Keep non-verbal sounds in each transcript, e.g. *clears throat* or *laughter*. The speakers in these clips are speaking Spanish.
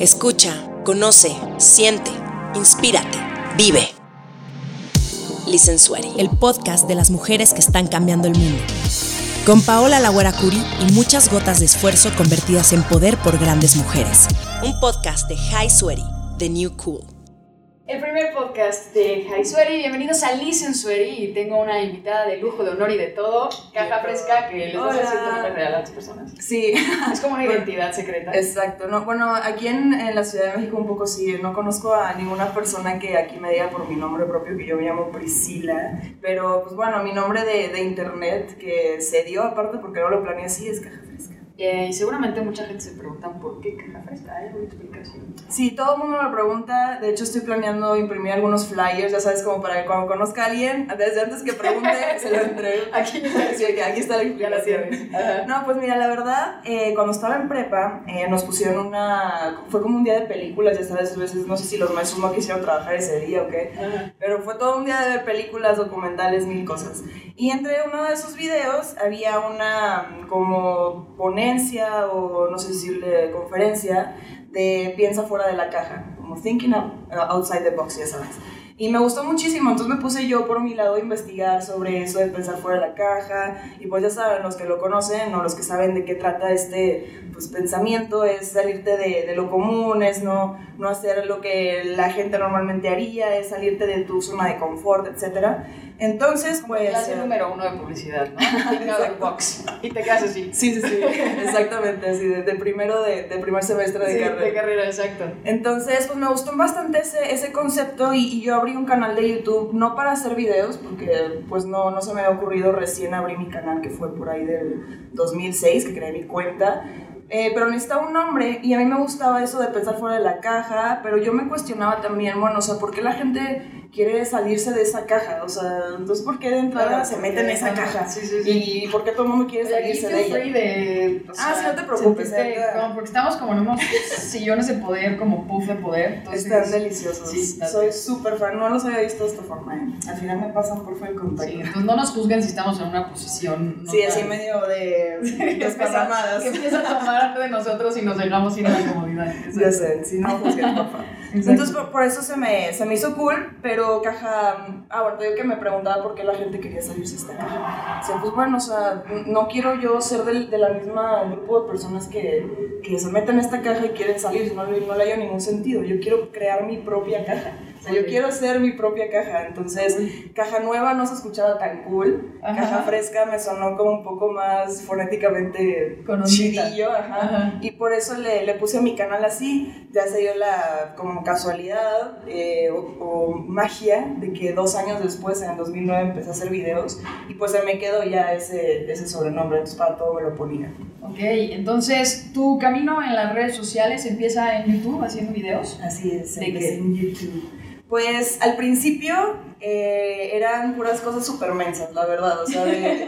Escucha, conoce, siente, inspírate, vive. Licensuari, el podcast de las mujeres que están cambiando el mundo. Con Paola Lagüera Curi y muchas gotas de esfuerzo convertidas en poder por grandes mujeres. Un podcast de High Sweaty, The New Cool. Podcast de Sueri, bienvenidos a Listen Sueri y tengo una invitada de lujo, de honor y de todo, caja fresca que les hacer nombre real a las personas. Sí. Es como una *laughs* identidad secreta. Exacto. No, bueno, aquí en, en, la Ciudad de México un poco sí, no conozco a ninguna persona que aquí me diga por mi nombre propio, que yo me llamo Priscila, pero pues bueno, mi nombre de, de internet que se dio aparte porque no lo planeé así es caja fresca. Eh, y seguramente mucha gente se pregunta por qué caja fresca. ¿Hay alguna explicación? Sí, todo el mundo me pregunta. De hecho, estoy planeando imprimir algunos flyers, ya sabes, como para que cuando conozca a alguien, desde antes que pregunte, *laughs* se lo entregue. Aquí, sí, aquí está la explicación. No, pues mira, la verdad, eh, cuando estaba en prepa, eh, nos pusieron una. Fue como un día de películas, ya sabes, a veces no sé si los maestros no quisieron trabajar ese día o qué, pero fue todo un día de ver películas, documentales, mil cosas. Y entre uno de esos videos había una como poner o no sé decirle conferencia de piensa fuera de la caja, como thinking outside the box, ya sabes. Y me gustó muchísimo, entonces me puse yo por mi lado a investigar sobre eso de pensar fuera de la caja. Y pues ya saben, los que lo conocen o los que saben de qué trata este pues, pensamiento, es salirte de, de lo común, es no, no hacer lo que la gente normalmente haría, es salirte de tu zona de confort, etcétera. Entonces, pues... Clase eh, número uno de publicidad, ¿no? *laughs* de box. Y te quedas así. Sí, sí, sí. Exactamente, así, de, de primero de, de, primer semestre de sí, carrera. de carrera, exacto. Entonces, pues me gustó bastante ese, ese concepto y, y, yo abrí un canal de YouTube, no para hacer videos, porque pues no, no se me había ocurrido, recién abrí mi canal que fue por ahí del 2006, que creé mi cuenta. Eh, pero necesitaba un nombre y a mí me gustaba eso de pensar fuera de la caja, pero yo me cuestionaba también, bueno, o sea, ¿por qué la gente quiere salirse de esa caja, o sea, entonces ¿por qué de entrada Claro, se mete en esa caja? sí, sí, sí. ¿Y por qué todo el mundo quiere salirse de ella? de... o Ah, sí, no te preocupes, sentirte ahorita- como- porque estamos como en unos sillones de poder, como puff de poder. Entonces, Están deliciosos. Sí, Soy súper fan, no los había visto de esta forma. ¿eh? Al final me pasan por el contacto. Sí, entonces no nos juzguen si estamos en una posición. no Sí, así medio de *laughs* desparramadas. que empieza a tomar de nosotros y nos dejamos a la comodidad. *laughs* Ya sé, si no juzguen, por favor. *laughs* Entonces, por, por eso se me, se me hizo cool, pero caja. Ah, bueno, te digo que me preguntaba por qué la gente quería salirse de esta caja. O sea, pues bueno, o sea, no quiero yo ser del, de la misma grupo de personas que, que se meten en esta caja y quieren salir, no, no le haya ningún sentido. Yo quiero crear mi propia caja. Sea, yo quiero ser mi propia caja. Entonces, caja nueva no se escuchaba tan cool. Ajá. Caja fresca me sonó como un poco más fonéticamente chidillo, ajá. Ajá. Y por eso le, le puse a mi canal así, ya se dio la como casualidad eh, o, o magia de que dos años después, en el 2009, empecé a hacer videos y pues se me quedó ya ese, ese sobrenombre, entonces para todo me lo ponía. Ok, entonces tu camino en las redes sociales empieza en YouTube haciendo videos. Así es, ¿De qué? en YouTube. Pues al principio eh, eran puras cosas súper mensas, la verdad. O sea,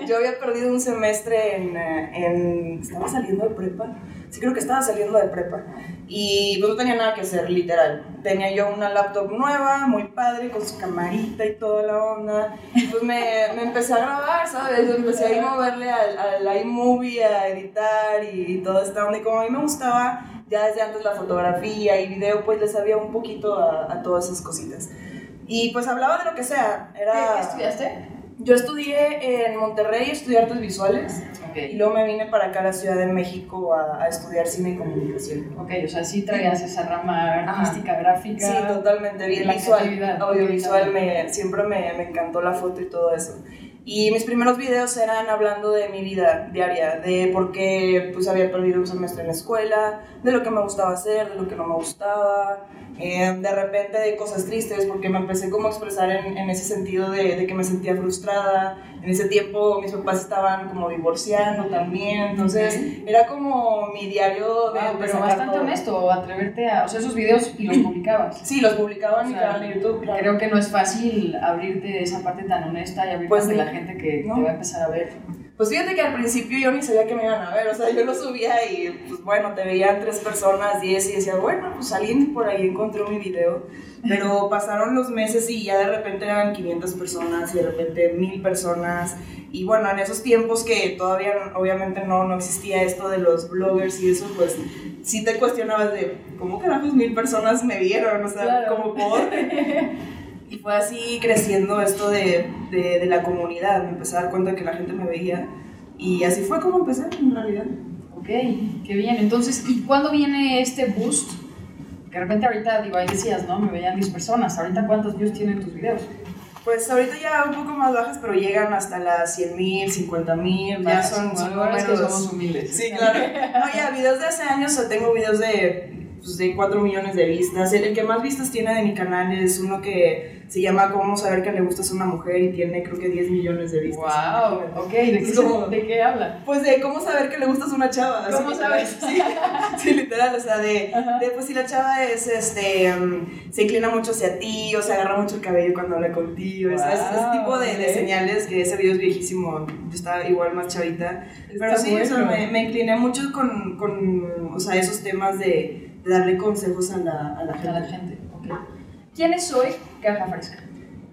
yo había perdido un semestre en, eh, en... ¿Estaba saliendo de prepa? Sí, creo que estaba saliendo de prepa. Y pues no tenía nada que hacer, literal. Tenía yo una laptop nueva, muy padre, con su camarita y toda la onda. Y pues me, me empecé a grabar, ¿sabes? Empecé a ir moverle al, iMovie a editar y toda esta onda. Y como a mí me gustaba ya desde antes la fotografía y video, pues le sabía un poquito a, a todas esas cositas. Y pues hablaba de lo que sea. Era... ¿Qué, estudiaste? Yo estudié en Monterrey, estudié artes visuales. Y Ok. luego me vine para acá a la Ciudad de México a, a estudiar cine y comunicación. Ok, o sea, sí traías esa rama artística, gráfica. Sí, totalmente bien visual. Audiovisual, me, siempre me, me encantó la foto y todo eso. Y mis primeros videos eran hablando de mi vida diaria, de por qué pues, había perdido un semestre en la escuela, de lo que me gustaba hacer, de lo que no me gustaba, eh, de repente de cosas tristes, porque me empecé como a expresar en, en ese sentido de, de que me sentía frustrada. En ese tiempo mis papás estaban como divorciando también, entonces era como mi diario de... Ah, pero bastante todo. honesto, atreverte a. O sea, esos videos y los publicabas. *clears throat* Sí, los publicaba en mi canal de YouTube, claro. Creo que no es fácil abrirte esa parte tan honesta y abrirte Pues no. la gente que No. te va a empezar a ver. Pues fíjate que al principio yo ni sabía que me iban a ver, o sea, yo lo subía y pues bueno, te veían tres personas, diez y decía, bueno, pues alguien por ahí encontró mi video. Pero pasaron los meses y ya de repente eran 500 personas y de repente mil personas. Y bueno, en esos tiempos que todavía obviamente no, no existía esto de los bloggers y eso, pues sí te cuestionabas de, ¿cómo carajos mil personas me vieron? O sea, como por... *laughs* Y fue así creciendo esto de, de, de, la comunidad. Me empecé a dar cuenta que la gente me veía. Y así fue como empecé, en realidad. Ok, qué bien. Entonces, ¿y cuándo viene este boost? Que de repente ahorita, digo, ahí decías, ¿no? Me veían 10 personas. ¿Ahorita cuántos views tienen tus videos? Pues ahorita ya un poco más bajas, pero llegan hasta las 100 mil, 50 mil, ya son, son números. que somos humildes. Sí, claro. No, ya, videos de hace años, o tengo videos de, pues, de 4 millones de vistas. El, el que más vistas tiene de mi canal es uno que se llama Cómo saber que le gustas a una mujer y tiene creo que 10 millones de vistas. ¡Wow! Ok, *laughs* ¿de qué, ¿de qué habla? Pues de cómo saber que le gustas a una chava. ¿Cómo sabes? Sí, *laughs* sí, literal, o sea, de, de, pues si la chava es, este, um, se inclina mucho hacia ti o se agarra mucho el cabello cuando habla contigo, wow, ¿sabes? Ese tipo de, de, señales, que ese video es viejísimo, yo estaba igual más chavita. Está Pero sí, bueno. eso, me, me, incliné mucho con, con, o sea, esos temas de darle consejos a la, a la gente. A la gente. ¿Quién es hoy Caja Fresca?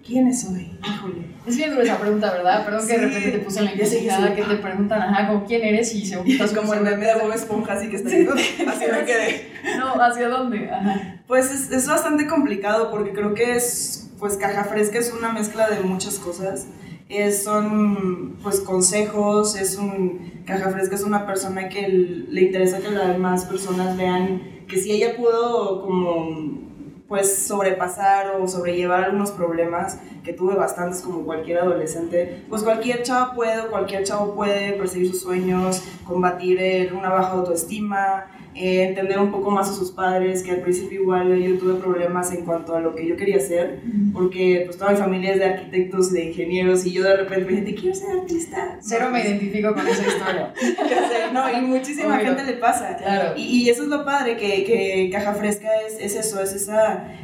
¿Quién es hoy? Híjole. Es bien dura esa pregunta, ¿verdad? Perdón sí, que de repente te puse en la encrucijada, sí, sí. que te preguntan, ajá, ¿con quién eres? Y se Es como el meme de Bob Esponja, así que está. Así me quedé. *laughs* No, ¿hacia dónde? Ajá. Pues es, es, bastante complicado porque creo que es, pues Caja Fresca es una mezcla de muchas cosas. Es, son, pues, consejos, es un... Caja Fresca es una persona que le interesa que las demás personas vean que si ella pudo como pues sobrepasar o sobrellevar algunos problemas que tuve bastantes como cualquier adolescente, pues cualquier chava puede, cualquier chavo puede perseguir sus sueños, combatir una baja autoestima, eh, entender un poco más a sus padres, que al principio igual yo tuve problemas en cuanto a lo que yo quería hacer, porque pues toda mi familia es de arquitectos, de ingenieros, y yo de repente me dije, quiero ser artista. Cero me identifico con esa historia. *laughs* no, y muchísima Obvio. gente le pasa. Claro. Y, y, eso es lo padre, que, que Caja Fresca es, es eso, es ese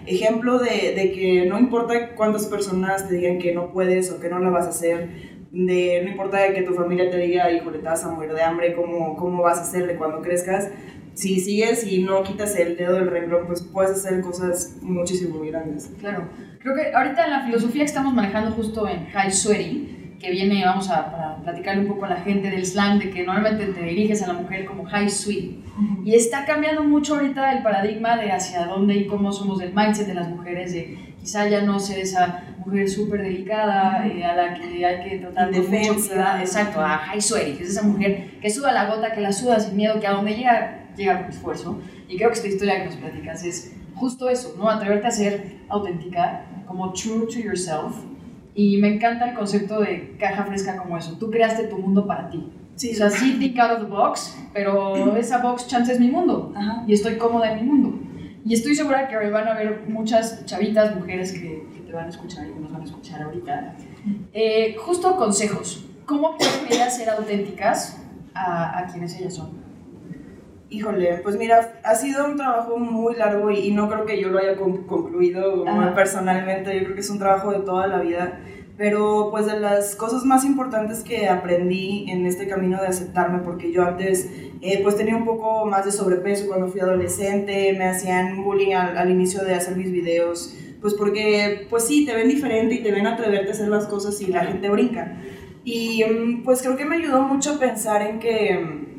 ejemplo de, de que no importa cuántas personas te digan que no puedes o que no la vas a hacer, de no importa que tu familia te diga, híjole, te vas a morir de hambre, ¿cómo, cómo vas a hacerle cuando crezcas? Si sigues y no quitas el dedo del renglón, pues puedes hacer cosas muchísimo muy grandes. Claro. Creo que ahorita en la filosofía que estamos manejando justo en High Sweaty, que viene, vamos a para platicarle un poco a la gente del slang, de que normalmente te diriges a la mujer como high sweet. Y está cambiando mucho ahorita el paradigma de hacia dónde y cómo somos el mindset de las mujeres, de quizá ya no ser esa mujer súper delicada eh, a la que hay que tratar de mucho cuidado. Exacto, a high sweaty, que es esa mujer que suda la gota, que la suda sin miedo, que a donde llega, llega con esfuerzo. Y creo que esta historia que nos platicas es justo eso, ¿no? Atreverte a ser auténtica, como true to yourself. Y me encanta el concepto de caja fresca como eso. Tú creaste tu mundo para ti. Sí, o sea, sí, think out of the box, pero *clears throat* esa box chance es mi mundo. Ajá. Y estoy cómoda en mi mundo. Y estoy segura que van a haber muchas chavitas, mujeres que, que te van a escuchar y que nos van a escuchar ahorita. Eh, justo consejos. ¿Cómo pueden ellas ser auténticas a, a quienes ellas son? Híjole, pues mira, ha sido un trabajo muy largo y, y no creo que yo lo haya con, concluido Ajá. personalmente, yo creo que es un trabajo de toda la vida, pero pues de las cosas más importantes que aprendí en este camino de aceptarme, porque yo antes eh, pues tenía un poco más de sobrepeso cuando fui adolescente, me hacían bullying al, al inicio de hacer mis videos, pues porque pues sí, te ven diferente y te ven atreverte a hacer las cosas y la gente brinca. Y mm, pues creo que me ayudó mucho a pensar en que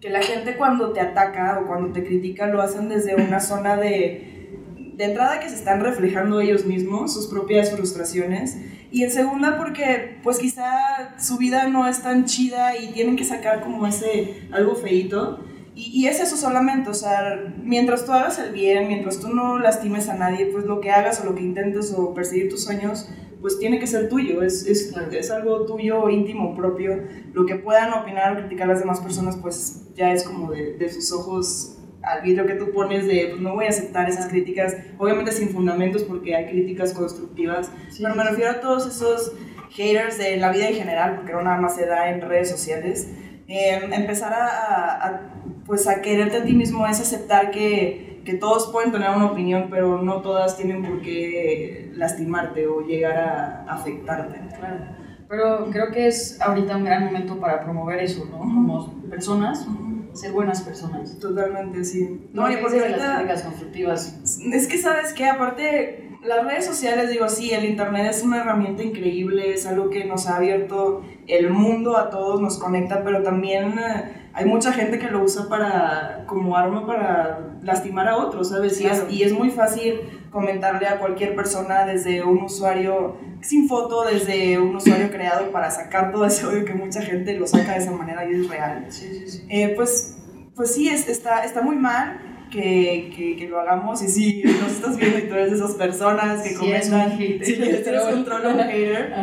que la gente cuando te ataca o cuando te critica lo hacen desde una *laughs* zona de, de entrada que se están reflejando ellos mismos, sus propias frustraciones, y en segunda porque pues quizá su vida no es tan chida y tienen que sacar como ese algo feito. Y, y, es eso solamente, o sea, mientras tú hagas el bien, mientras tú no lastimes a nadie, pues lo que hagas o lo que intentes o perseguir tus sueños, pues tiene que ser tuyo, es, es, es, algo tuyo, íntimo, propio. Lo que puedan opinar o criticar las demás personas, pues ya es como de, de sus ojos al vidrio que tú pones de, pues no voy a aceptar esas críticas, obviamente sin fundamentos porque hay críticas constructivas, sí, pero me refiero a todos esos haters de la vida en general, porque no nada más se da en redes sociales. Eh, empezar a, a, a, pues a quererte a ti mismo es aceptar que, que todos pueden tener una opinión, pero no todas tienen por qué lastimarte o llegar a afectarte. Claro. Pero creo que es ahorita un gran momento para promover eso, ¿no? Como personas, ser buenas personas. Totalmente, sí. No, y porque las críticas constructivas. Es que, ¿sabes qué? Aparte las redes sociales, digo, sí, el Internet es una herramienta increíble, es algo que nos ha abierto el mundo a todos, nos conecta, pero también eh, hay mucha gente que lo usa para, como arma para lastimar a otros, ¿sabes? Y, es, y es muy fácil comentarle a cualquier persona desde un usuario sin foto, desde un usuario *coughs* creado para sacar todo ese odio que mucha gente lo saca de esa manera y es real. Sí, sí, sí. Eh, pues, pues sí, está, está muy mal que, que, que, lo hagamos y si nos estás viendo y tú eres de esas personas que comentan, si eres un troll o un hater,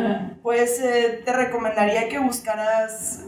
pues eh, te recomendaría que buscaras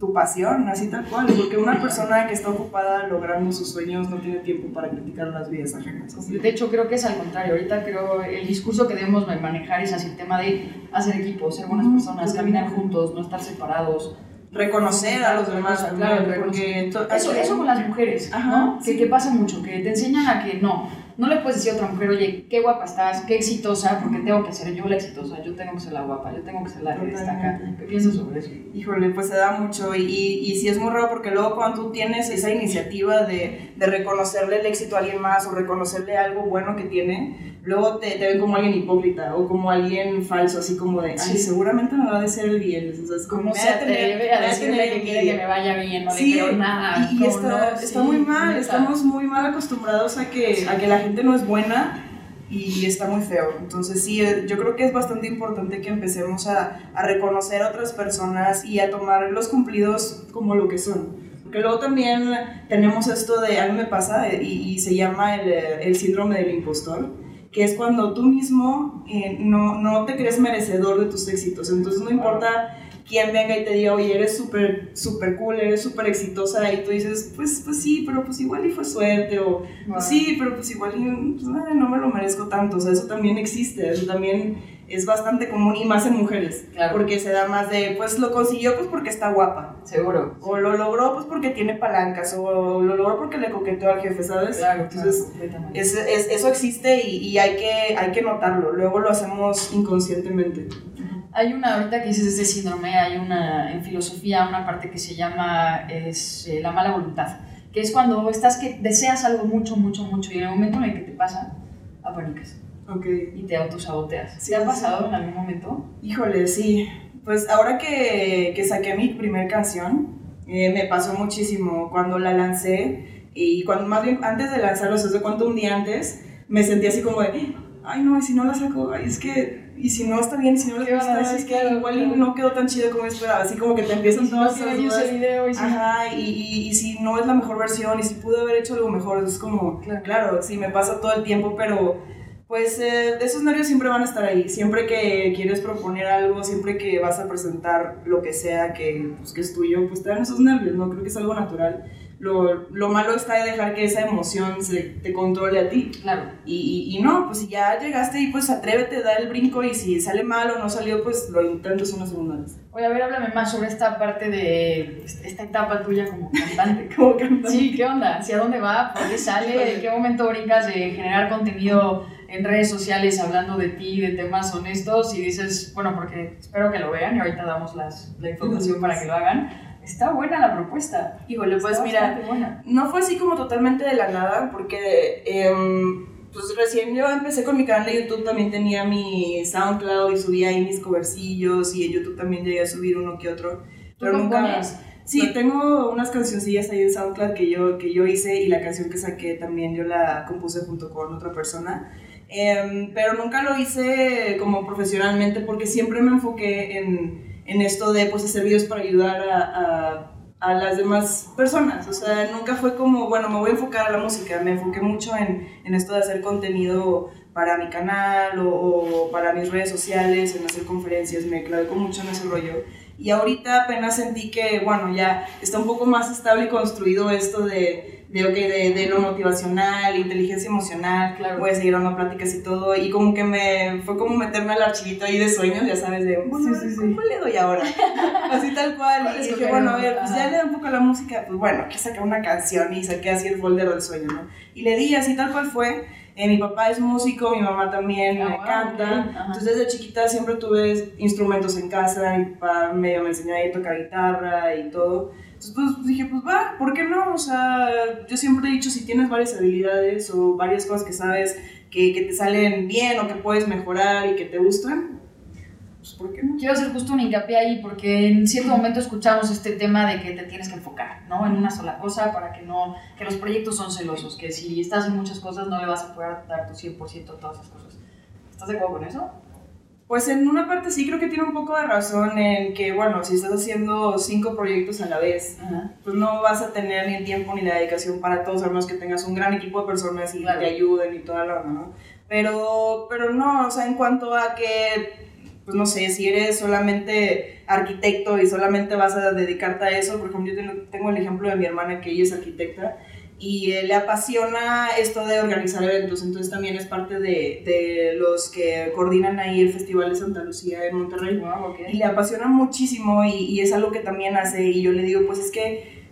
tu pasión, así tal cual, porque una persona que está ocupada logrando sus sueños no tiene tiempo para criticar las vidas ajenas. De hecho, creo que es al contrario. Ahorita creo el discurso que debemos manejar es así el tema de hacer equipo, ser buenas personas, caminar juntos, no estar separados reconocer a los demás, claro, porque eso, eso con las mujeres, ¿no? Que, que, pasa mucho, que te enseñan a que no, no le puedes decir a otra mujer, oye, qué guapa estás, qué exitosa, porque tengo que ser yo la exitosa, yo tengo que ser la guapa, yo tengo que ser la que destaca. ¿Qué piensas sobre eso? Híjole, pues se da mucho y, y, sí es muy raro porque luego cuando tú tienes esa iniciativa de, de reconocerle el éxito a alguien más o reconocerle algo bueno que tiene, luego te, te, ven como alguien hipócrita o como alguien falso, así como de, ay, seguramente me va a decir el bien. O sea, es como, se atreve a, decirme que quiere que me vaya bien, no sí, le nada. Y, está, está muy mal, estamos muy mal acostumbrados a que, a que la gente no es buena y está muy feo. Entonces sí, eh, yo creo que es bastante importante que empecemos a, a reconocer a otras personas y a tomar los cumplidos como lo que son. Porque luego también tenemos esto de, a mí me pasa, eh, y, y se llama el, el síndrome del impostor que es cuando tú mismo eh, no, no, te crees merecedor de tus éxitos. Entonces no importa quién venga y te diga, oye, eres súper, súper cool, eres súper exitosa, y tú dices, pues, pues sí, pero pues igual y fue suerte, o pues sí, pero pues igual y, pues, no me lo merezco tanto. O sea, eso también existe, eso también es bastante común y más en mujeres. Porque se da más de, pues lo consiguió pues porque está guapa. Seguro. O lo logró pues porque tiene palancas. O lo logró porque le coqueteó al jefe, ¿sabes? Claro. Entonces, es, es, eso existe y, y, hay, que, hay que notarlo. Luego lo hacemos inconscientemente. Hay una, ahorita que dices ese síndrome, hay una, en filosofía, una parte que se llama es, eh, la mala voluntad. Que es cuando estás que deseas algo mucho, mucho, mucho y en el momento en el que te pasa, apanicas Okay. Y te autosaboteas. ¿Te ha pasado en algún momento? Híjole, sí. Pues ahora que, que saqué mi primer canción, eh, me pasó muchísimo cuando la lancé y cuando más bien antes de lanzarlo, o sea, cuánto un día antes, me sentí así como de, ay no, y si no la saco, ay, es que, y si no está bien, si no le gusta, es que igual no quedó tan chido como esperaba, así como que te empiezan todas esas dudas. Video, y Ajá, y, y, y, si no es la mejor versión, y si pude haber hecho algo mejor, es como, claro, claro sí, me pasa todo el tiempo, pero pues eh, esos nervios siempre van a estar ahí. Siempre que quieres proponer algo, siempre que vas a presentar lo que sea que, pues, que es tuyo, pues te dan esos nervios, ¿no? Creo que es algo natural. Lo, lo malo está de dejar que esa emoción se te controle a ti. Claro. Y, y, no, pues si ya llegaste y pues atrévete, da el brinco y si sale mal o no salió, pues lo intentas una segunda vez. Oye, a ver, háblame más sobre esta parte de esta etapa tuya como cantante. *laughs* como cantante. Sí, ¿qué onda? ¿Hacia dónde va? ¿Por qué sale? ¿En qué momento brincas de generar contenido? en redes sociales hablando de ti, de temas honestos y dices, bueno, porque espero que lo vean y ahorita damos las, la información para que lo hagan. Está buena la propuesta. Híjole, pues mira, no fue así como totalmente de la nada, porque eh, pues recién yo empecé con mi canal de YouTube, también tenía mi SoundCloud y subía ahí mis covercillos y en YouTube también llegué a subir uno que otro. Pero nunca... Sí, tengo unas cancioncillas ahí en SoundCloud que yo, que yo hice y la canción que saqué también yo la compuse junto con otra persona. Em, pero nunca lo hice como profesionalmente porque siempre me enfoqué en, en esto de pues, hacer videos para ayudar a, a, a, las demás personas. O sea, nunca fue como, bueno, me voy a enfocar a la música, me enfoqué mucho en, en esto de hacer contenido para mi canal o, o, para mis redes sociales, en hacer conferencias, me clavé mucho en ese rollo. Y ahorita apenas sentí que, bueno, ya está un poco más estable y construido esto de de, okay, de, de, lo motivacional, inteligencia emocional, claro. voy a seguir dando pláticas y todo, y como que me, fue como meterme al archivito ahí de sueños, ya sabes, de, bueno, sí, sí, sí. ¿cuál le doy ahora? *laughs* Así tal cual, y dije, bueno, a ver, pues ya le da un poco la música, pues bueno, que sacar una canción y saqué así el folder del sueño, ¿no? Y le di así tal cual fue, eh, mi papá es músico, mi mamá también Ah, wow, canta. ok, ajá. Entonces desde chiquita siempre tuve instrumentos en casa, mi papá medio me enseñó a tocar guitarra y todo. Entonces pues dije, pues va, ¿por qué no? O sea, yo siempre he dicho, si tienes varias habilidades o varias cosas que sabes que, que te salen bien o que puedes mejorar y que te gustan, pues ¿por qué no? Quiero hacer justo un hincapié ahí porque en cierto momento escuchamos este tema de que te tienes que enfocar, ¿no? En una sola cosa para que no, que los proyectos son celosos, que si estás en muchas cosas no le vas a poder dar tu 100% a todas esas cosas. ¿Estás de acuerdo con eso? Pues en una parte sí creo que tiene un poco de razón en que, bueno, si estás haciendo cinco proyectos a la vez, Ajá. pues no vas a tener ni el tiempo ni la dedicación para todos, a menos que tengas un gran equipo de personas y Claro. te ayuden y toda la onda, ¿no? Pero, pero no, o sea, en cuanto a que, pues no sé, si eres solamente arquitecto y solamente vas a dedicarte a eso, por ejemplo, yo tengo, tengo el ejemplo de mi hermana que ella es arquitecta y eh, le apasiona esto de organizar eventos, entonces también es parte de, de los que coordinan ahí el Festival de Santa Lucía en Monterrey. Wow, ok. y le apasiona muchísimo y, y es algo que también hace. Y yo le digo, pues es que,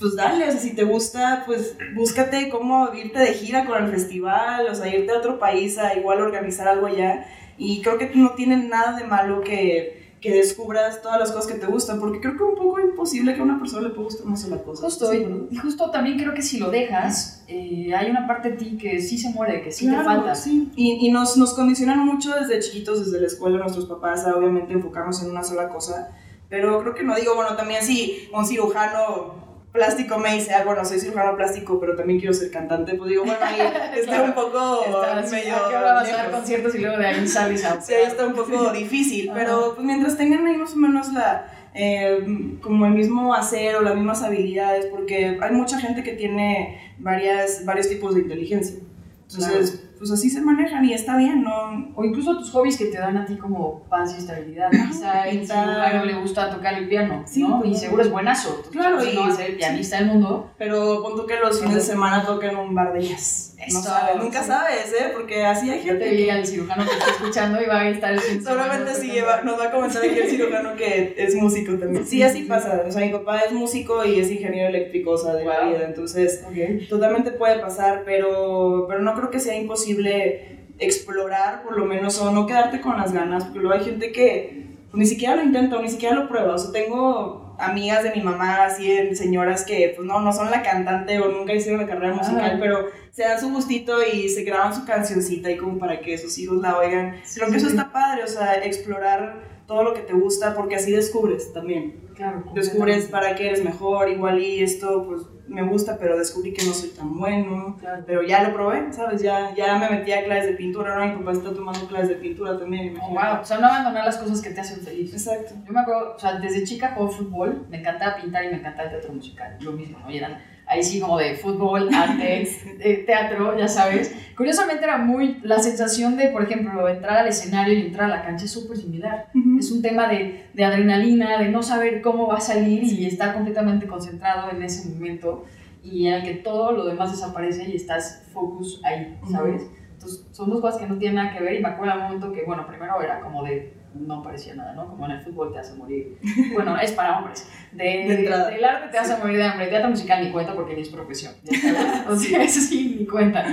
pues dale, o sea, si te gusta, pues búscate cómo irte de gira con el festival, o sea, irte a otro país a igual organizar algo allá. Y creo que no tiene nada de malo que, que descubras todas las cosas que te gustan, porque creo que es un poco imposible que a una persona le pueda gustar una sola cosa. Justo, Sí, y- ¿no? y justo también creo que si lo dejas, eh, hay una parte de ti que sí se muere, que sí te Claro, falta. sí. Y, y nos, nos condicionan mucho desde chiquitos, desde la escuela, nuestros papás, a obviamente enfocarnos en una sola cosa. Pero creo que no digo, bueno, también si un cirujano plástico me dice, ah, bueno, soy cirujano plástico, pero también quiero ser cantante, pues digo, bueno, ahí *laughs* está un poco Está medio ¿A qué hora vas a dar conciertos y luego de ahí sales a Sí, ahí está un poco difícil, pero pues mientras tengan ahí más o menos la, eh, como el mismo hacer o las mismas habilidades, porque hay mucha gente que tiene varias, varios tipos de inteligencia. Entonces, pues así se manejan y está bien, ¿no? O incluso tus hobbies que te dan a ti como paz y estabilidad. Quizá el pintar. cirujano le gusta tocar el piano, Sí, ¿no? pues, y seguro es buenazo. Claro, y- no va a ser el pianista del mundo. Pero pon tú que los fines de semana toquen un bar de jazz. No sabes, nunca sí. sabes, ¿eh? Porque así hay Yo gente te diga el cirujano que está escuchando y va a estar el *laughs* Solamente lleva- nos va a comentar aquí el cirujano que es músico también. Sí, así pasa. O sea, mi papá es músico y es ingeniero eléctrico, o sea, de la vida. Entonces, totalmente puede pasar, pero, pero no creo que sea imposible explorar, por lo menos, o no quedarte con las ganas, porque luego hay gente que pues, ni siquiera lo intenta o ni siquiera lo prueba. O sea, tengo amigas de mi mamá, así, en señoras que, pues no, no son la cantante o nunca hicieron la carrera musical, pero se dan su gustito y se graban su cancioncita y como para que sus hijos la oigan. Creo que eso sí. está padre, o sea, explorar todo lo que te gusta, porque así descubres también. Claro. Descubres para qué eres mejor, igual y esto, pues me gusta, pero descubrí que no soy tan bueno. Claro. Pero ya lo probé, ¿sabes? Ya, ya me metí a clases de pintura, ¿no? Mi papá está tomando clases de pintura también, Oh, imagínate. wow. O sea, no abandonar las cosas que te hacen feliz. Exacto. Yo me acuerdo, o sea, desde chica jugué fútbol, me encantaba pintar y me encantaba el teatro musical, lo mismo, ¿no? Y eran ahí sí como de fútbol, *laughs* arte, eh, teatro, ya sabes. Curiosamente era muy, la sensación de, por ejemplo, entrar al escenario y entrar a la cancha es súper similar. Es un tema de, de adrenalina, de no saber cómo va a salir y estar completamente concentrado en ese momento y en el que todo lo demás desaparece y estás focus ahí, ¿sabes? Entonces, son dos cosas que no tienen nada que ver y me acuerdo un momento que, bueno, primero era como de, no parecía nada, ¿no? Como en el fútbol te hace morir. *laughs* Bueno, es para hombres. De, De entrada. del arte te hace morir de hambre. Teatro musical ni cuenta porque ni es profesión. *laughs* O sea, eso sí, ni cuenta.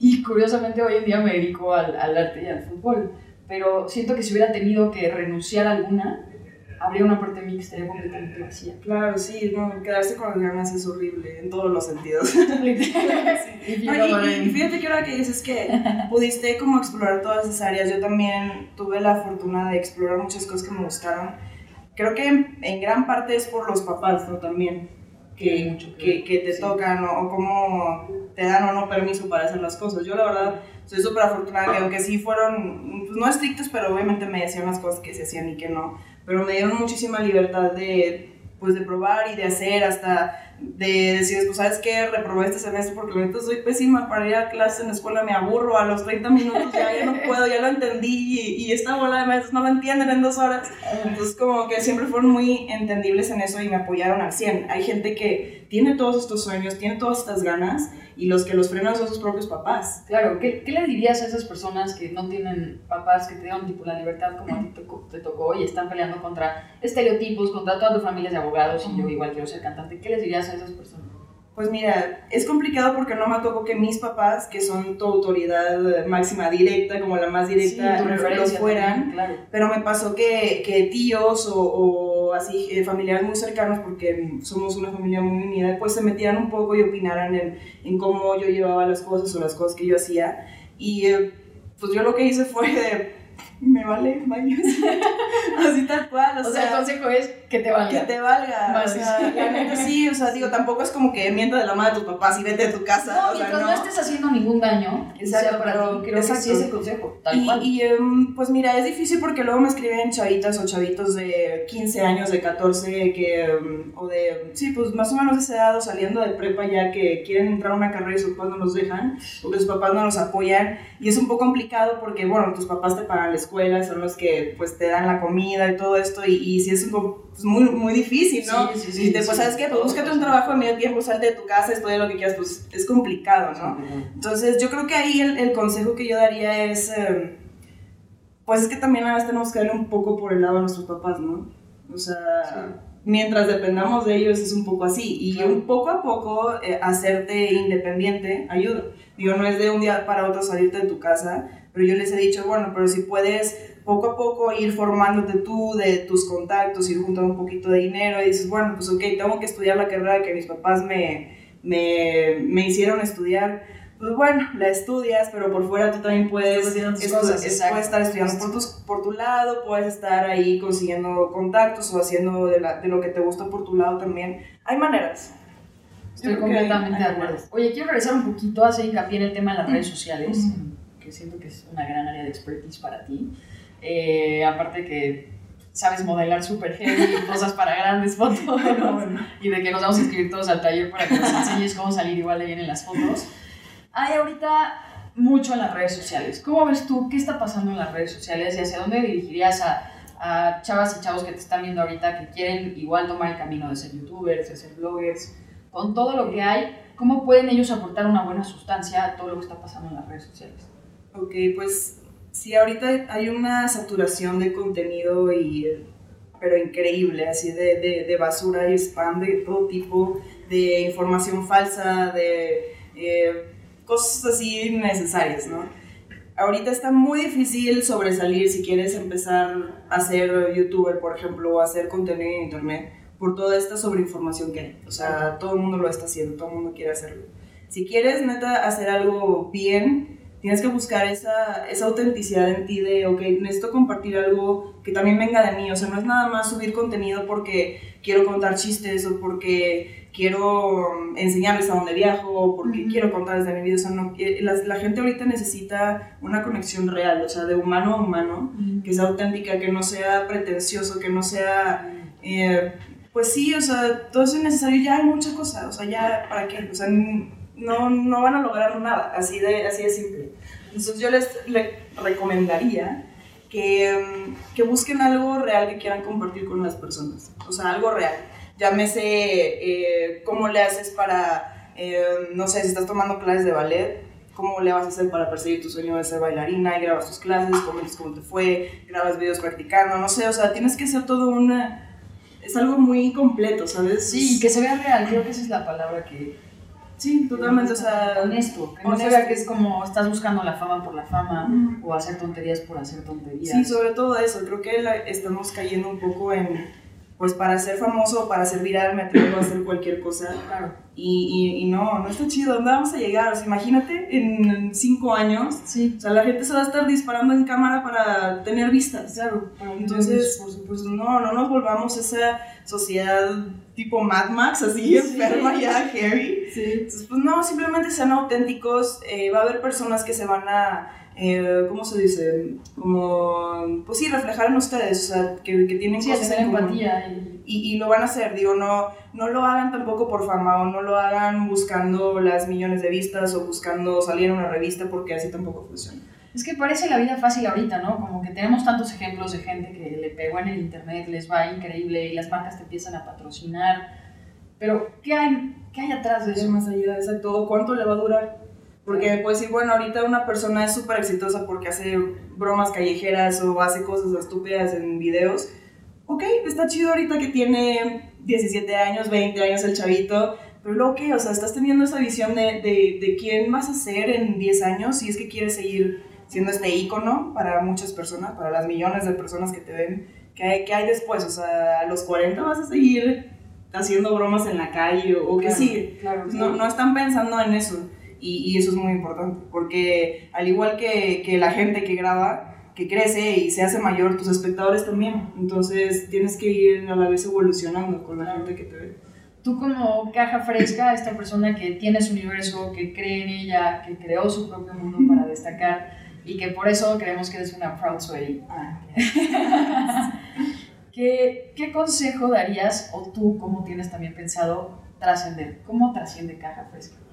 Y curiosamente hoy en día me dedico al, al arte y al fútbol. Pero siento que si hubiera tenido que renunciar a alguna, habría una parte de mí que estaría completamente vacía. Claro, sí, no, quedarse con las ganas es horrible en todos los sentidos. *laughs* Y No, y, y- y fíjate que ahora que dices que pudiste como explorar todas esas áreas, yo también tuve la fortuna de explorar muchas cosas que me gustaron. Creo que en, en gran parte es por los papás, ¿no? También, que, Mucho que que, que te sí. tocan o, o cómo te dan o no permiso para hacer las cosas. Yo la verdad soy súper afortunada que aunque sí fueron, pues no estrictos, pero obviamente me decían las cosas que se hacían y que no, pero me dieron muchísima libertad de, pues de probar y de hacer hasta de decir, pues sabes qué, reprobé este semestre porque ahorita soy pésima para ir a clase en la escuela, me aburro a los 30 minutos, ya, ya no *laughs* puedo, ya lo entendí y, y esta bola de maestros no lo entienden en dos horas. Entonces como que siempre fueron muy entendibles en eso y me apoyaron al 100. Hay gente que tiene todos estos sueños, tiene todas estas ganas y los que los frenan son sus propios papás. Claro, ¿qué, ¿qué le dirías a esas personas que no tienen papás que te dieron tipo la libertad como a ti te, te tocó y están peleando contra estereotipos, contra toda tu familia de abogados y yo igual quiero ser cantante? ¿Qué les dirías a esas personas? Pues mira, es complicado porque no me tocó que mis papás, que son tu autoridad máxima directa, como la más directa, lo fueran. claro. Pero me pasó que, que tíos o, o así eh, familiares muy cercanos, porque somos una familia muy unida, pues se metieran un poco y opinaran en, en cómo yo llevaba las cosas o las cosas que yo hacía. Y eh, pues yo lo que hice fue de *laughs* me vale baños. *laughs* Así tal cual. O, sea, el consejo es que te valga. Que te valga. O sea, realmente sí, o sea, digo, tampoco es como que mienta de la madre de tus papás y vete de tu casa. No, o sea, no. estés haciendo ningún daño. Exacto, para ti, creo que sí es el consejo. Tal y, cual. y em, pues mira, es difícil porque luego me escriben chavitas o chavitos de 15 años, de 14, que, em, o de, sí, pues más o menos de esa edad, o saliendo de prepa ya que quieren entrar a una carrera y sus papás no los dejan, o que sus papás no los apoyan. Y es un poco complicado porque, bueno, tus papás te pagan la escuela, son los que pues te dan la comida y todo esto, y, y si es pues, muy, muy difícil, ¿no? Sí, sí, sí, y después, ¿sabes qué? Pues búscate un trabajo en medio tiempo, salte de tu casa, estudia lo que quieras, pues es complicado, ¿no? Entonces yo creo que ahí el, el consejo que yo daría es, em, pues es que también a veces tenemos que darle un poco por el lado de nuestros papás, ¿no? O sea mientras dependamos de ellos es un poco así. Y un poco a poco eh, hacerte independiente ayuda. Digo, no es de un día para otro salirte de tu casa, pero yo les he dicho, bueno, pero si puedes poco a poco ir formándote tú de tus contactos, ir juntando un poquito de dinero y dices, bueno, pues ok, tengo que estudiar la carrera que mis papás me, me, me hicieron estudiar. Pues bueno, la estudias, pero por fuera tú también puedes, puedes estar estudiando por, tus, por tu lado, puedes estar ahí consiguiendo contactos o haciendo de, la, de lo que te gusta por tu lado también. Hay maneras. Estoy completamente de acuerdo. Oye, quiero regresar un poquito a hacer hincapié en el tema de las redes sociales, que siento que es una gran área de expertise para ti. Eh, aparte que sabes modelar súper heavy, cosas para grandes fotos, *laughs* y de que nos vamos a inscribir todos al taller para que nos enseñes cómo salir igual de bien en las fotos. Hay ahorita mucho en las redes sociales. ¿Cómo ves tú qué está pasando en las redes sociales y hacia dónde dirigirías a, a chavas y chavos que te están viendo ahorita que quieren igual tomar el camino de ser youtubers, de ser bloggers? Con todo lo que hay, ¿cómo pueden ellos aportar una buena sustancia a todo lo que está pasando en las redes sociales? Ok, pues sí, ahorita hay una saturación de contenido y pero increíble, así de, de, de basura y spam de todo tipo, de información falsa, de eh, cosas así innecesarias, ¿no? Ahorita está muy difícil sobresalir si quieres empezar a ser youtuber, por ejemplo, o hacer contenido en internet, por toda esta sobreinformación que hay. O sea, todo el mundo lo está haciendo, todo el mundo quiere hacerlo. Si quieres, neta, hacer algo bien, tienes que buscar esa, esa autenticidad en ti de, ok, necesito compartir algo que también venga de mí, o sea, no es nada más subir contenido porque quiero contar chistes o porque quiero enseñarles a dónde viajo o porque quiero contarles de mi vida, o sea, no, eh, la, la, gente ahorita necesita una conexión real, o sea, de humano a humano, que sea auténtica, que no sea pretencioso, que no sea... Eh, pues sí, o sea, todo eso es necesario, ya hay muchas cosas, o sea, ya, ¿para qué? O sea, no, no van a lograr nada, así de, así de simple. Entonces yo les, recomendaría que, que, busquen algo real que quieran compartir con las personas, o sea, algo real. Llámese eh, cómo le haces para, eh, no sé, si estás tomando clases de ballet, cómo le vas a hacer para perseguir tu sueño de ser bailarina, y grabas tus clases, comentas cómo te fue, grabas videos practicando, no sé, o sea, tienes que hacer todo una... Es algo muy completo, ¿sabes? Sí, que se vea real, creo que esa es la palabra que, Sí, totalmente, o sea... Honesto, que no se vea que es como estás buscando la fama por la fama o hacer tonterías por hacer tonterías. Sí, sobre todo eso, creo que estamos cayendo un poco en, pues para ser famoso, para ser viral, me atrevo a hacer cualquier cosa. Claro. Y, y, no, no está chido, ¿dónde vamos a llegar? O sea, imagínate en cinco años, sí. o sea, la gente se va a estar disparando en cámara para tener vistas. Claro, entonces, por supuesto, no, no nos volvamos esa sociedad tipo Mad Max, así enferma ya, heavy. Sí. Entonces, pues no, simplemente sean auténticos. Eh, va a haber personas que se van a, eh, ¿cómo se dice? Como, pues sí, reflejar en ustedes, o sea, que, que tienen sí, cosas en empatía. Y... Y, lo van a hacer, digo, no, no lo hagan tampoco por fama o no lo hagan buscando las millones de vistas o buscando salir en una revista porque así tampoco funciona. Es que parece la vida fácil ahorita, ¿no? Como que tenemos tantos ejemplos de gente que le pegó en el internet, les va increíble y las marcas te empiezan a patrocinar. Pero, ¿qué hay, qué hay atrás de eso? más allá de todo? ¿Cuánto le va a durar? Porque puedes decir, bueno, ahorita una persona es súper exitosa porque hace bromas callejeras o hace cosas estúpidas en videos. Ok, está chido ahorita que tiene 17 años, 20 años el chavito, pero luego qué, o sea, estás teniendo esa visión de, de, de quién vas a ser en 10 años si es que quieres seguir siendo este ícono para muchas personas, para las millones de personas que te ven. ¿Qué hay, qué hay después? O sea, a los 40 vas a seguir haciendo bromas en la calle o, qué sigue. Claro, Pues no, no están pensando en eso y, y eso es muy importante porque al igual que, que la gente que graba, que crece y se hace mayor, tus espectadores también. Entonces tienes que ir a la vez evolucionando con la gente que te ve. Tú como caja fresca, esta persona que tiene su universo, que cree en ella, que creó su propio mundo para destacar y que por eso creemos que eres una proud sweaty. ¿Qué, ¿Qué consejo darías o tú cómo tienes también pensado trascender? ¿Cómo trasciende caja fresca?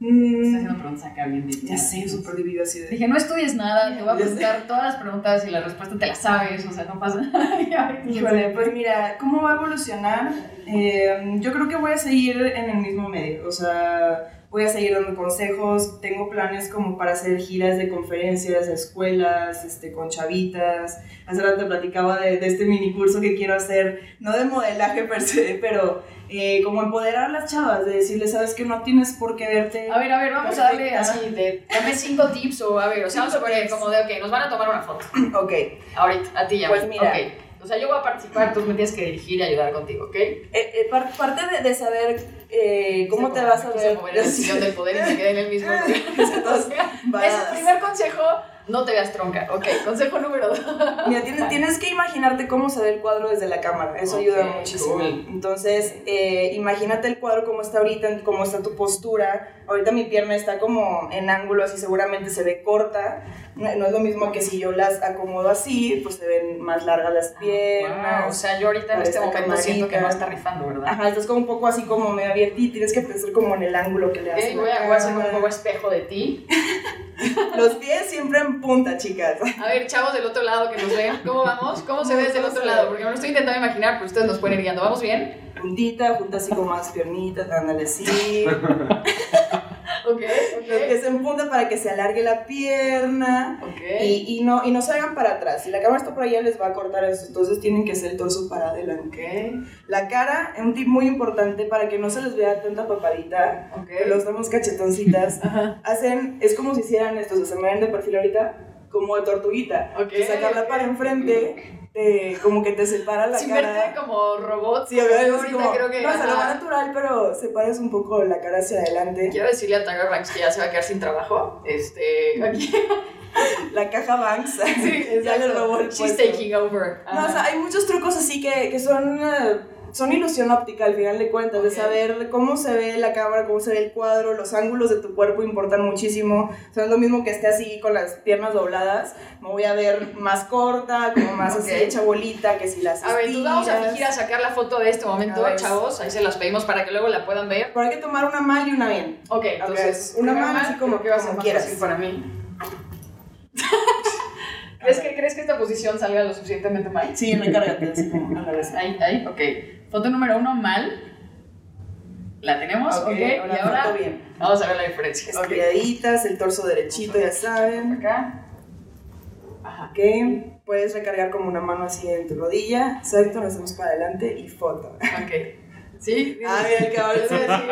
Estoy Mm, haciendo preguntas acá bien ya difíciles. sé, súper dividido así de... Dije, no estudies nada, te voy a *laughs* Ya sé. preguntar todas las preguntas y la respuesta te la sabes, o sea, no pasa nada. *laughs* Híjole, pues mira, ¿cómo va a evolucionar? Eh, yo creo que voy a seguir en el mismo medio, o sea, voy a seguir dando consejos, tengo planes como para hacer giras de conferencias, a escuelas, este, con chavitas. Hace rato te platicaba de, de este mini curso que quiero hacer, no de modelaje per se, pero eh, como empoderar a las chavas, de decirles, sabes que no tienes por qué verte... A ver, a ver, vamos a darle Perfecta. así de, dame cinco tips o a ver, o sea, vamos a poner como de, ok, nos van a tomar una foto. *clears throat* Ok, Ahorita, a ti ya. Pues mira. Ok. O sea, yo voy a participar, tú me tienes que dirigir y ayudar contigo, ¿ok? Eh, eh, par- parte de, de saber eh, cómo te vas a ver... mover el sillón del poder y me quedé en el mismo lugar. O sea, Badass. Ese primer consejo, no te veas tronca. Ok, consejo número dos. Mira, tienes, tienes que imaginarte cómo se ve el cuadro desde la cámara, eso ayuda Ok, muchísimo. cool. Entonces, eh, imagínate el cuadro como está ahorita, cómo está tu postura. Ahorita mi pierna está como en ángulo, así seguramente se ve corta. No, no es lo mismo que si yo las acomodo así, pues se ven más largas las piernas. Wow, o sea, yo ahorita en este momento siento que no camarita. está rifando, ¿verdad? Ajá, estás como un poco así como medio abierta y tienes que pensar como en el ángulo que le haces. voy a, voy a hacer un poco espejo de ti. *laughs* *laughs* Los pies siempre en punta, chicas. *laughs* A ver, chavos del otro lado que nos ven, ¿cómo vamos? ¿Cómo se ve desde el otro lado? Porque me lo estoy intentando imaginar, pero ustedes nos pueden ir guiando. ¿Vamos bien? Puntita, junta así como más piernitas, ándale *laughs* así. *laughs* Ok, que se empunta para que se alargue la pierna Ok. y, y no, y no se hagan para atrás. Si la cámara está por allá les va a cortar eso, entonces tienen que hacer el torso para adelante. Ok, La cara es un tip muy importante para que no se les vea tanta papadita, ok. que los damos cachetoncitas. *laughs* Ajá. Hacen, es como si hicieran esto, o sea, se me ven de perfil ahorita, como de tortuguita. Ok, Y sacarla para enfrente, como que te separa la Sin cara. verte como robot. Sí, yo ahorita como, creo que. no, o sea, lo más natural, pero separas un poco la cara hacia adelante. Quiero decirle a Tiger Banks que ya se va a quedar sin trabajo. Este. Aquí. La caja Banks. Sí, *laughs* ya le robó el She's puesto. taking over. No, o sea, hay muchos trucos así que, que son, eh, son ilusión óptica al final de cuentas, Ok. de saber cómo se ve la cámara, cómo se ve el cuadro, los ángulos de tu cuerpo importan muchísimo. O sea, no es lo mismo que esté así con las piernas dobladas, me voy a ver más corta, como más así Ok. hecha bolita, que si las A ver, tú vamos a fingir a sacar la foto de este momento, chavos. Ahí se las pedimos para que luego la puedan ver. Pero hay que tomar una mal y una bien. Ok, entonces. una mano así mal, como- que va a ser más fácil para mí. *laughs* ¿Crees que, ¿Crees que esta posición salga lo suficientemente mal? Sí, recárgate así como a la vez. Ahí, ahí, ok. Foto número uno, mal. ¿La tenemos? Ok, Ok, y ahora ahora foto bien. vamos a ver la diferencia. Estiraditas, el torso derechito, ya saben. Acá. Ajá. Ok, puedes recargar como una mano así en tu rodilla, exacto, nos hacemos para adelante y foto. Ok. ¿Sí? *laughs* Ah, mira, el cabrón,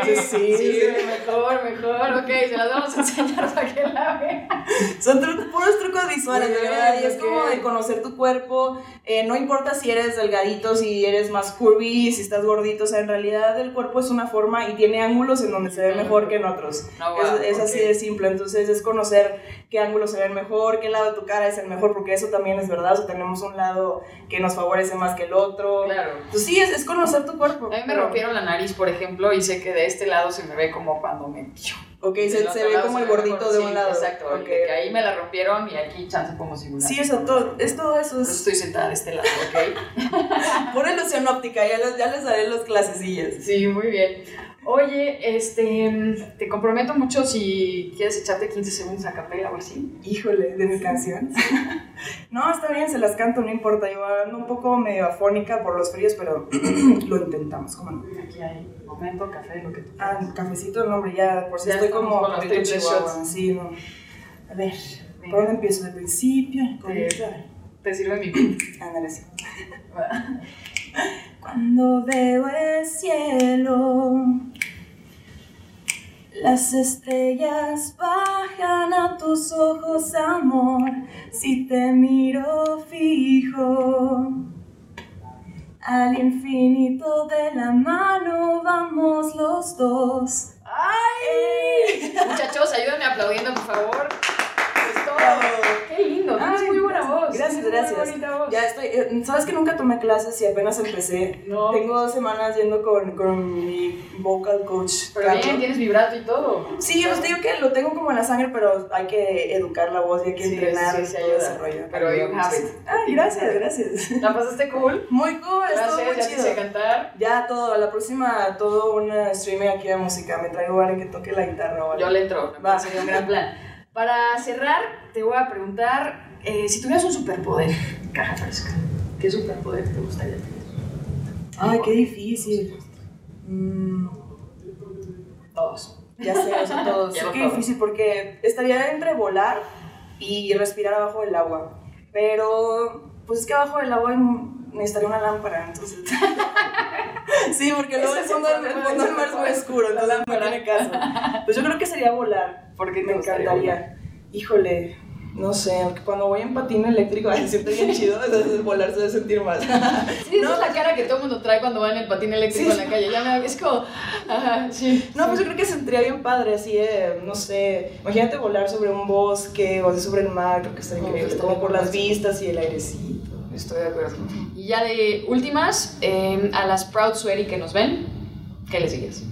sí, sí, sí, sí. mejor, mejor. Ok, se las vamos a enseñar para que la vean. *laughs* Son tru- puros trucos visuales, de verdad, y es como de conocer tu cuerpo, eh, no importa si eres delgadito, si eres más curvy, si estás gordito, o sea, en realidad el cuerpo es una forma y tiene ángulos en donde se ve mejor que en otros. No, wow, es, es así ok. de simple, entonces es conocer qué ángulos se ven mejor, qué lado de tu cara es el mejor, porque eso también es verdad, o sea, tenemos un lado que nos favorece más que el otro. Claro. Pues sí, es, es conocer tu cuerpo. A mí me rompieron la nariz, por ejemplo, y sé que de este lado se me ve como cuando me... Ok, se, se ve como el gordito de sí, un lado. Exacto, Ok. que, que ahí me la rompieron y aquí chance como simular. Sí, eso todo, es todo eso. Es estoy sentada de este lado, ¿ok? *laughs* pura ilusión óptica, ya les, ya les daré las clasecillas. Sí, muy bien. Oye, este, te comprometo mucho si quieres echarte 15 segundos a capela o así. Híjole, de mi canción. *laughs* no, está bien, se las canto, no importa. Yo ando un poco medio afónica por los fríos, pero *clears throat* lo intentamos, ¿cómo no? Aquí hay momento, café, lo que tú Ah, quieras. cafecito, no, hombre, ya, por si Ya estoy como con los chihuahua, shots. Sí, no. A ver, Venga. ¿por dónde empiezo? ¿Del principio? Esta. Te sirve mi. Ándale, sí. *laughs* Cuando veo el cielo Las estrellas bajan a tus ojos, amor, si te miro fijo. Al infinito de la mano vamos los dos. ¡Ay! Muchachos, ayúdenme aplaudiendo, por favor. Tienes muy buena voz. Gracias, gracias. Muy bonita voz. Ya estoy. eh, Sabes que nunca tomé clases y apenas empecé. No. Tengo dos semanas yendo con, con mi vocal coach. Pero Carlos. bien, tienes vibrato y todo. Sí, os digo que lo tengo como en la sangre, pero hay que educar la voz y hay que Sí, entrenar sí, y sí todo ese rollo. Pero you have it. Ay, gracias, gracias. ¿La pasaste cool? Muy cool, estuvo Gracias, muy ya chido. cantar. Ya todo, a la próxima todo un streaming aquí de música. Me traigo a alguien que toque la guitarra o algo. Yo le entro, Va. parece un gran plan. Para cerrar, te voy a preguntar, eh, si tuvieras un superpoder, caja fresca, ¿qué superpoder te gustaría tener? Ay, qué difícil. Mm, Todos. ya sé, o sea, *laughs* todos. Quiero qué todo. difícil porque estaría entre volar y respirar abajo del agua. Pero, pues es que abajo del agua necesitaría una lámpara, entonces. *laughs* sí, porque luego el fondo, el fondo del mar es muy oscuro, entonces no lámpara. tiene caso. Pues yo creo que sería volar. ¿Por qué te Me encantaría. Híjole, no sé, porque cuando voy en patín eléctrico, *laughs* ay, siento bien chido, entonces volar se debe sentir más. Sí, esa es *laughs* la cara que todo el mundo trae cuando va en el patín eléctrico Sí. en la calle. Ya me es como, ajá, sí. No, pues yo creo que sentiría bien padre, así, eh, no sé, imagínate volar sobre un bosque o así sobre el mar, creo que estaría No, increíble, como por las vistas y el airecito. Estoy de acuerdo. Y ya de últimas, eh, a las Proud Sweaty que nos ven, ¿qué les dirías?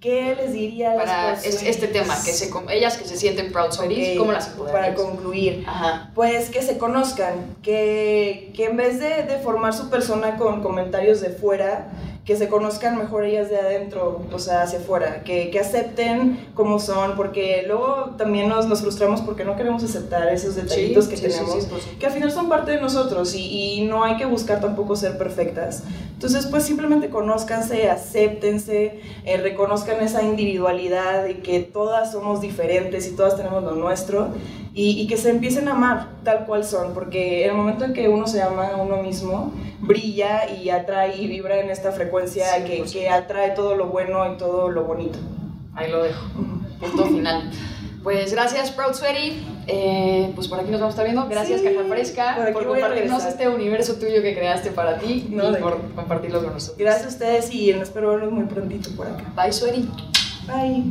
¿Qué les diría a las Para personas? este tema, que se, ellas que se sienten Proud Sweaties, Ok, ¿cómo las Para concluir, Ajá. pues que se conozcan, que, que en vez de, de formar su persona con comentarios de fuera, que se conozcan mejor ellas de adentro, o sea, hacia afuera, que, que acepten como son, porque luego también nos, nos frustramos porque no queremos aceptar esos detallitos que sí, tenemos. sí. que al final son parte de nosotros y, y no hay que buscar tampoco ser perfectas. Entonces, pues simplemente conózcanse, acéptense, eh, reconozcan esa individualidad y que todas somos diferentes y todas tenemos lo nuestro y, y que se empiecen a amar tal cual son, porque el momento en que uno se ama a uno mismo, brilla y atrae y vibra en esta frecuencia Sí, que, que atrae todo lo bueno y todo lo bonito. Ahí lo dejo. Punto final. Pues gracias, Proud Sweaty. Eh, pues por aquí nos vamos a estar viendo. Gracias, Sí, Caja Fresca, por por compartirnos este universo tuyo que creaste para ti No, y por qué. compartirlo con nosotros. Gracias a ustedes y espero verlos muy prontito por acá. Bye, Sweaty. Bye.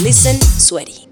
Listen Sweaty.